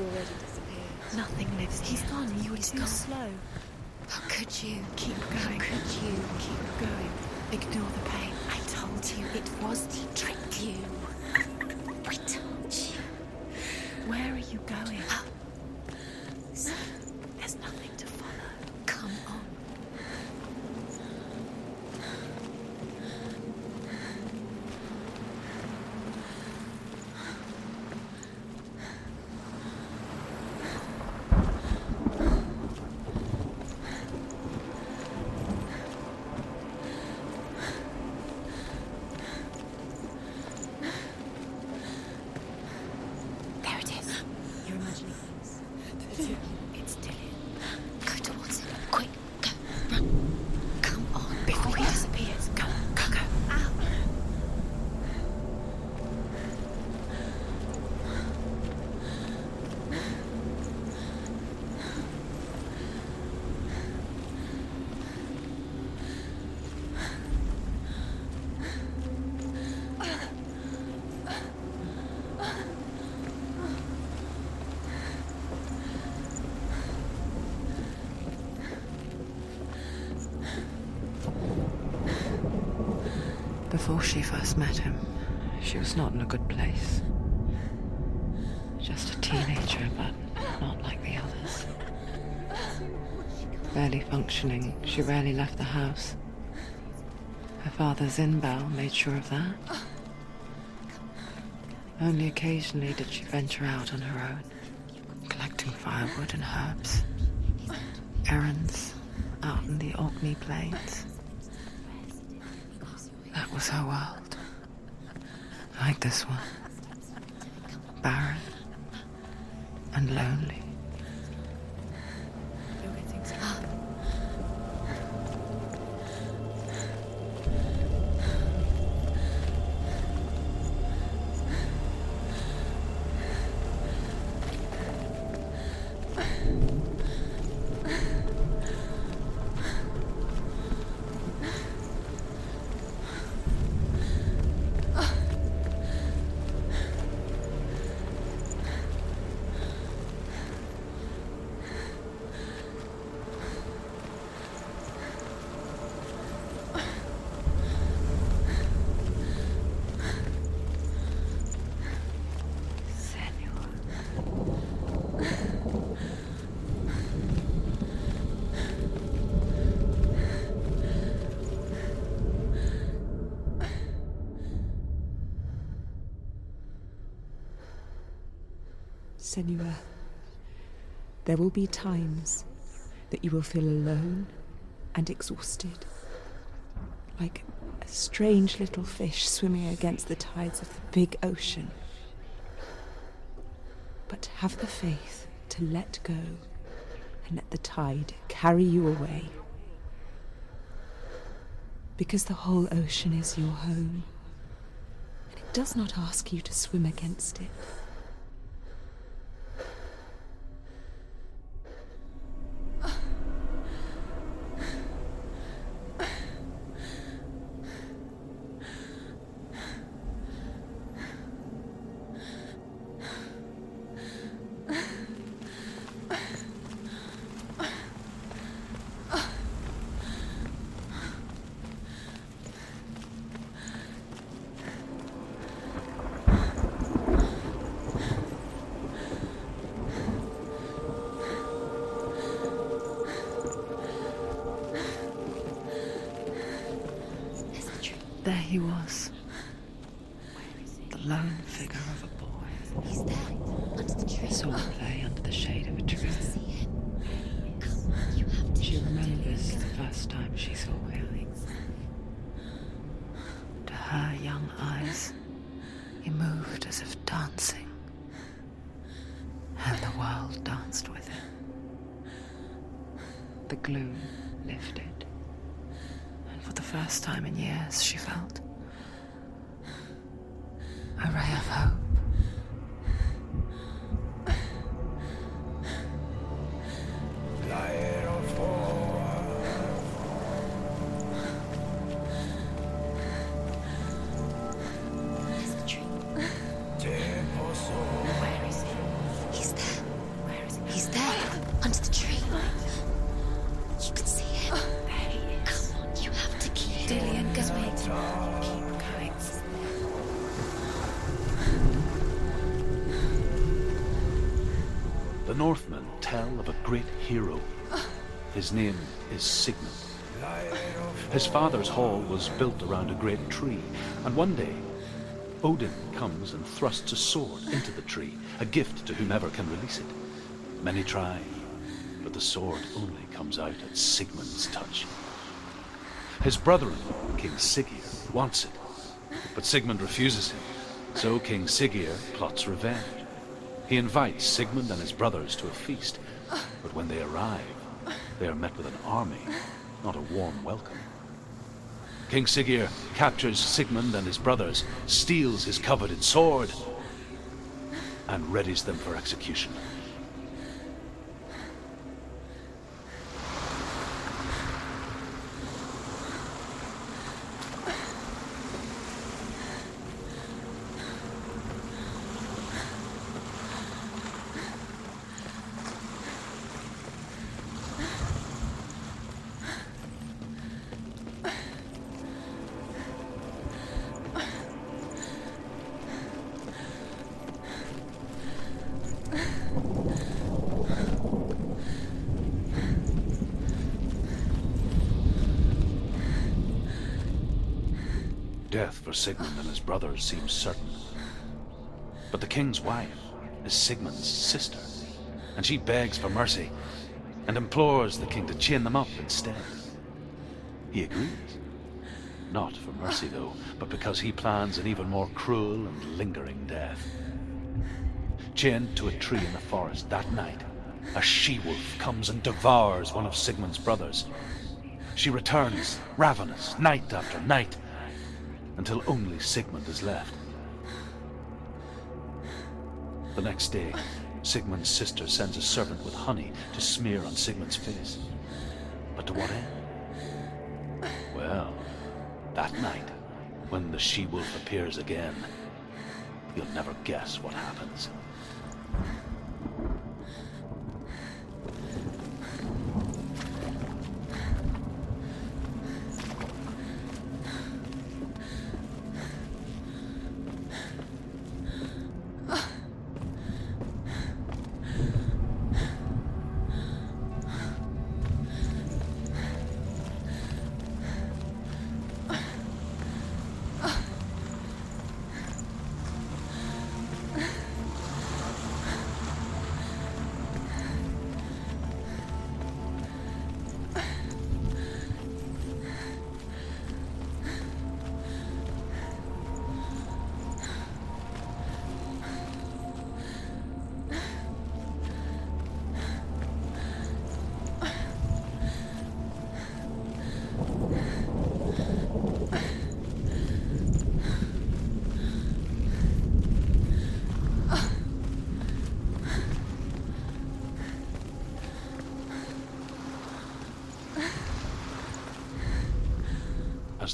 already disappeared. Nothing lives He's here. gone. You were He's too gone. slow. How could you? Keep going? How could you? Keep going. Ignore the pain. I told you it was to trick you. I told you. Where are you going? Ah. There's nothing to follow. Come on. There it is. You're imagining things. It's Dillion. Go towards it. Quick, go, run. Come on. Before he disappears. Go, go, go. Ow. Before she first met him, she was not in a good place. Just a teenager, but not like the others. Barely functioning, she rarely left the house. Her father, Zynbel, made sure of that. Only occasionally did she venture out on her own, collecting firewood and herbs. Errands out in the Orkney Plains. Was her world. Like this one. Barren and lonely. Senua, there will be times that you will feel alone and exhausted, like a strange little fish swimming against the tides of the big ocean. But have the faith to let go and let the tide carry you away. Because the whole ocean is your home, and it does not ask you to swim against it. There's the tree. There he was. The lone figure of a boy. He's there. Under the tree. Saw him play under the shade of a tree. See him. Come. You have to. She remembers the first time she saw him. To her young eyes, he moved as if dancing. And the world danced with him. The gloom lifted. First time in years, she felt a ray of hope. The Northmen tell of a great hero. His name is Sigmund. His father's hall was built around a great tree, and one day, Odin comes and thrusts a sword into the tree, a gift to whomever can release it. Many try, but the sword only comes out at Sigmund's touch. His brother-in-law, King Siggeir, wants it, but Sigmund refuses him, so King Siggeir plots revenge. He invites Sigmund and his brothers to a feast, but when they arrive, they are met with an army, not a warm welcome. King Siggeir captures Sigmund and his brothers, steals his coveted sword, and readies them for execution. Death for Sigmund and his brothers seems certain. But the king's wife is Sigmund's sister, and she begs for mercy and implores the king to chain them up instead. He agrees. Not for mercy, though, but because he plans an even more cruel and lingering death. Chained to a tree in the forest that night, a she-wolf comes and devours one of Sigmund's brothers. She returns, ravenous, night after night, until only Sigmund is left. The next day, Sigmund's sister sends a servant with honey to smear on Sigmund's face. But to what end? Well, that night, when the she-wolf appears again, you'll never guess what happens.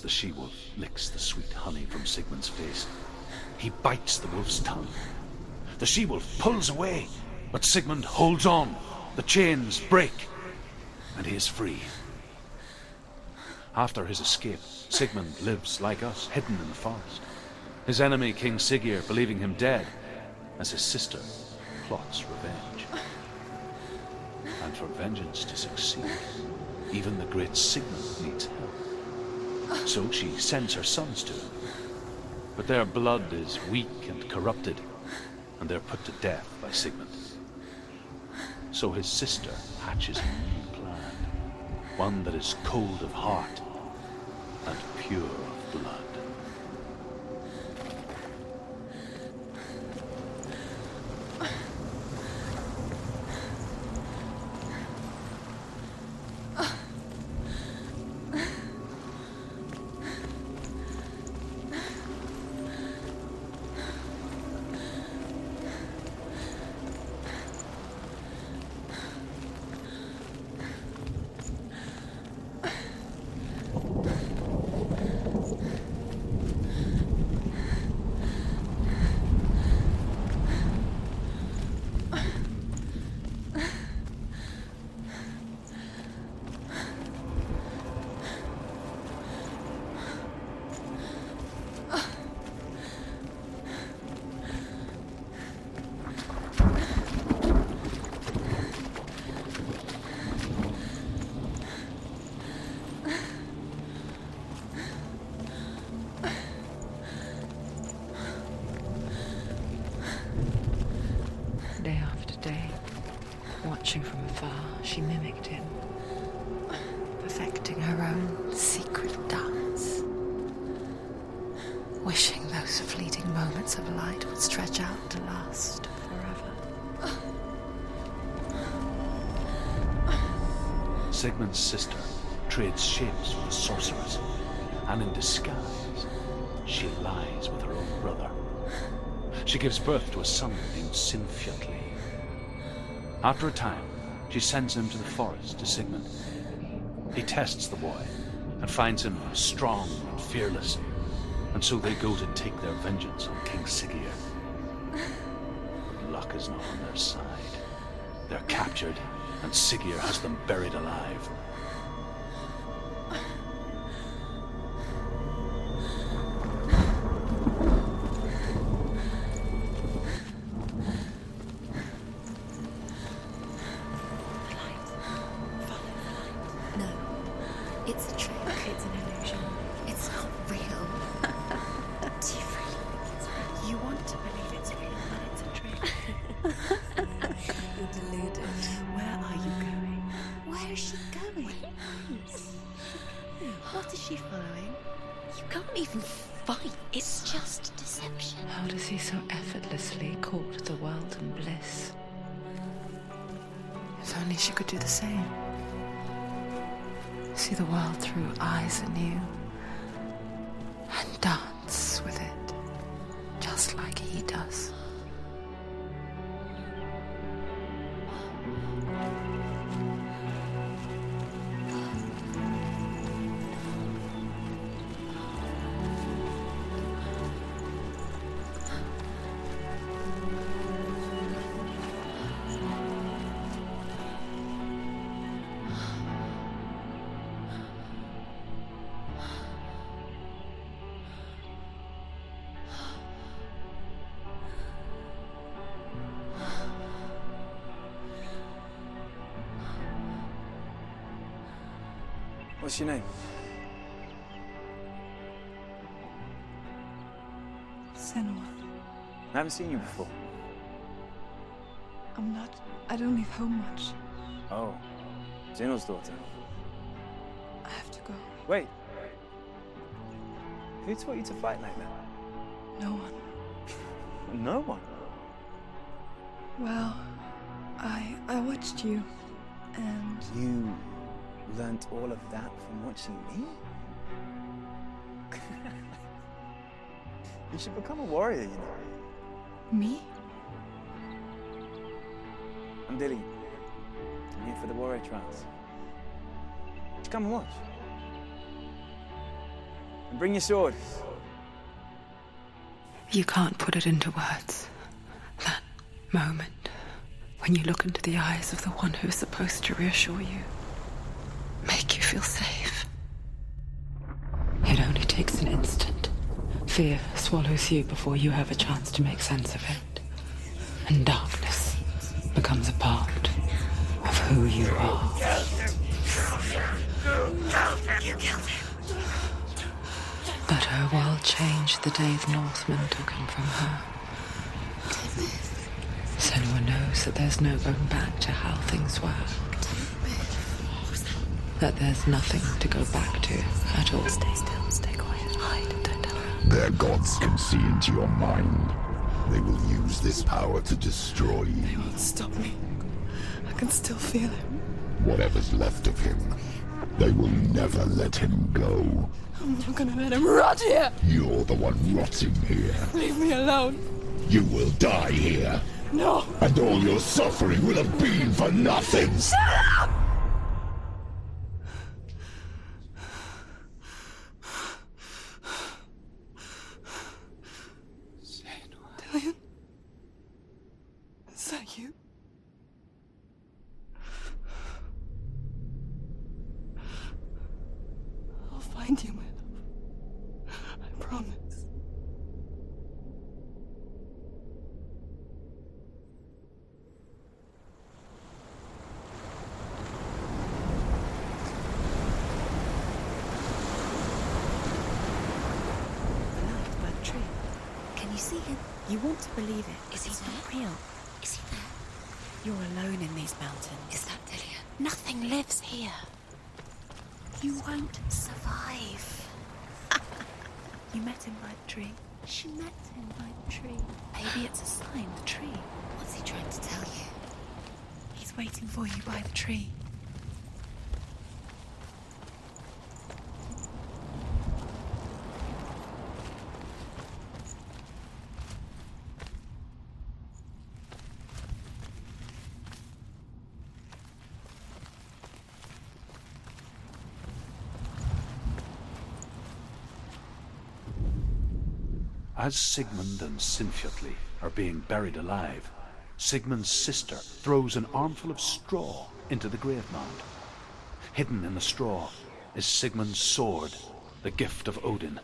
The she-wolf licks the sweet honey from Sigmund's face, he bites the wolf's tongue. The she-wolf pulls away, but Sigmund holds on. The chains break, and he is free. After his escape, Sigmund lives like us, hidden in the forest. His enemy, King Siggeir, believing him dead, as his sister plots revenge. And for vengeance to succeed, even the great Sigmund needs help. So she sends her sons to him. But their blood is weak and corrupted, and they're put to death by Sigmund. So his sister hatches a new plan, one that is cold of heart and pure of blood. She mimicked him, perfecting her own secret dance. Wishing those fleeting moments of light would stretch out to last forever. Sigmund's sister trades shapes with the sorceress, and in disguise, she lies with her own brother. She gives birth to a son named Sinfjotli. After a time, she sends him to the forest to Sigmund. He tests the boy and finds him strong and fearless, and so they go to take their vengeance on King Siggeir. But luck is not on their side. They're captured, and Siggeir has them buried alive. It's a trick. It's an illusion. It's not real. Do you really think it's real? You want to believe it's real, but it's a trick. You're deluded. Where are you going? Where is she going? What is she following? You can't even fight. It's just deception. How does he so effortlessly court the world and bliss? If only she could do the same. See the world through eyes anew and dance What's your name? Senua. I haven't seen you before. I'm not. I don't leave home much. Oh, Zeno's daughter. I have to go. Wait. Who taught you to fight like that? No one. No one. Well, I I watched you, and You learnt all of that from watching me? you should become a warrior, you know. me. I'm Dilly. I'm here for the warrior trials. Just come and watch. And bring your sword. You can't put it into words. That moment when you look into the eyes of the one who's supposed to reassure you feel safe. It only takes an instant. Fear swallows you before you have a chance to make sense of it. And darkness becomes a part of who you are. But her world changed the day the Northmen took him from her. Senua knows that there's no going back to how things were. That there's nothing to go back to at all. Stay still, stay quiet, hide, don't tell her. Their gods can see into your mind. They will use this power to destroy you. They won't stop me. I can still feel him. Whatever's left of him. They will never let him go. I'm not gonna let him rot here. You're the one rotting here. Leave me alone. You will die here. No. And all your suffering will have been for nothing. Dillion? Is that you? I'll find you, my love. I promise. The Nightbird tree. Can you see him? You want to believe it. Is he it's not real. Is he there? You're alone in these mountains. Is that Delia? Nothing lives here. You won't survive. you met him by the tree. She met him by the tree. Maybe it's a sign, the tree. What's he trying to tell you? He's waiting for you by the tree. As Sigmund and Sinfjotli are being buried alive, Sigmund's sister throws an armful of straw into the grave mound. Hidden in the straw is Sigmund's sword, the gift of Odin.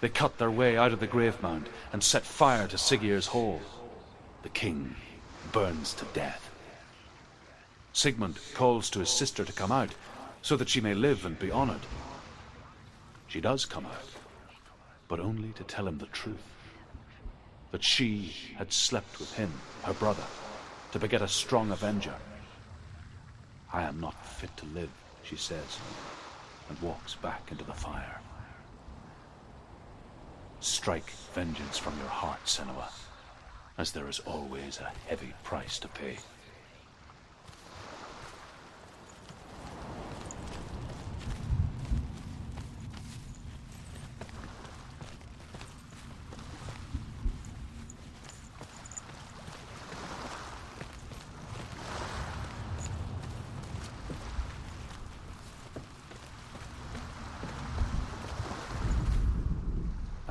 They cut their way out of the grave mound and set fire to Siggeir's hall. The king burns to death. Sigmund calls to his sister to come out so that she may live and be honored. She does come out but only to tell him the truth. That she had slept with him, her brother, to beget a strong avenger. I am not fit to live, she says, and walks back into the fire. Strike vengeance from your heart, Senua, as there is always a heavy price to pay.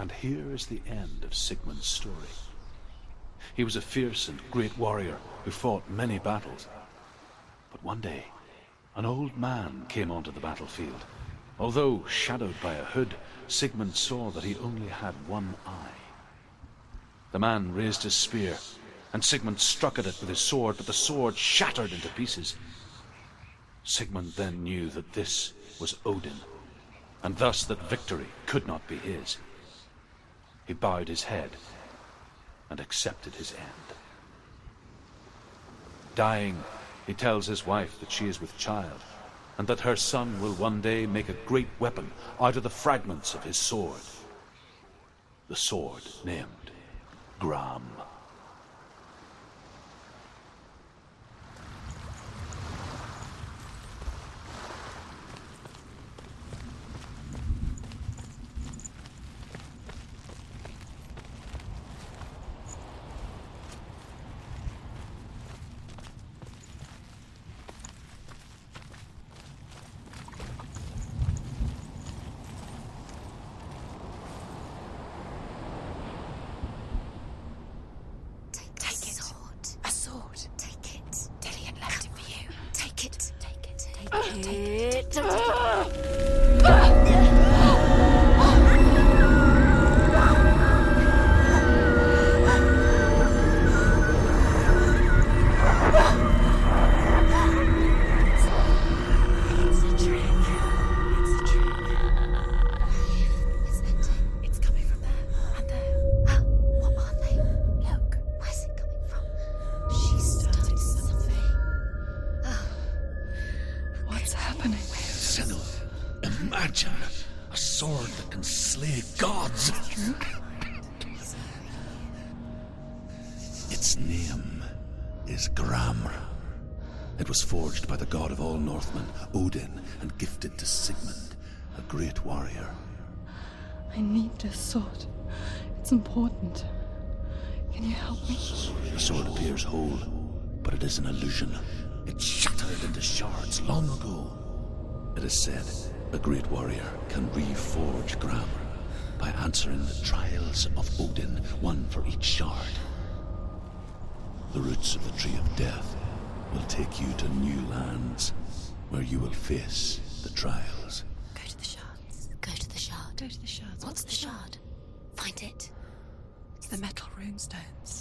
And here is the end of Sigmund's story. He was a fierce and great warrior who fought many battles. But one day, an old man came onto the battlefield. Although shadowed by a hood, Sigmund saw that he only had one eye. The man raised his spear, and Sigmund struck at it with his sword, but the sword shattered into pieces. Sigmund then knew that this was Odin, and thus that victory could not be his. He bowed his head and accepted his end. Dying, he tells his wife that she is with child, and that her son will one day make a great weapon out of the fragments of his sword. The sword named Gram. Take, Take the it. sword. A sword. Take it. Dillion left it for you. Take it. Take it. Take Take imagine a sword that can slay gods. Its name is Gramr. It was forged by the god of all Northmen, Odin, and gifted to Sigmund, a great warrior. I need this sword. It's important. Can you help me? The sword appears whole, but it is an illusion. It shattered into shards long ago. It is said a great warrior can reforge Gramr by answering the trials of Odin, one for each shard. The roots of the Tree of Death will take you to new lands where you will face the trials. go to the shards. Go to the shard. Go to the shards. What's the shard? Find it. It's the metal runestones. It's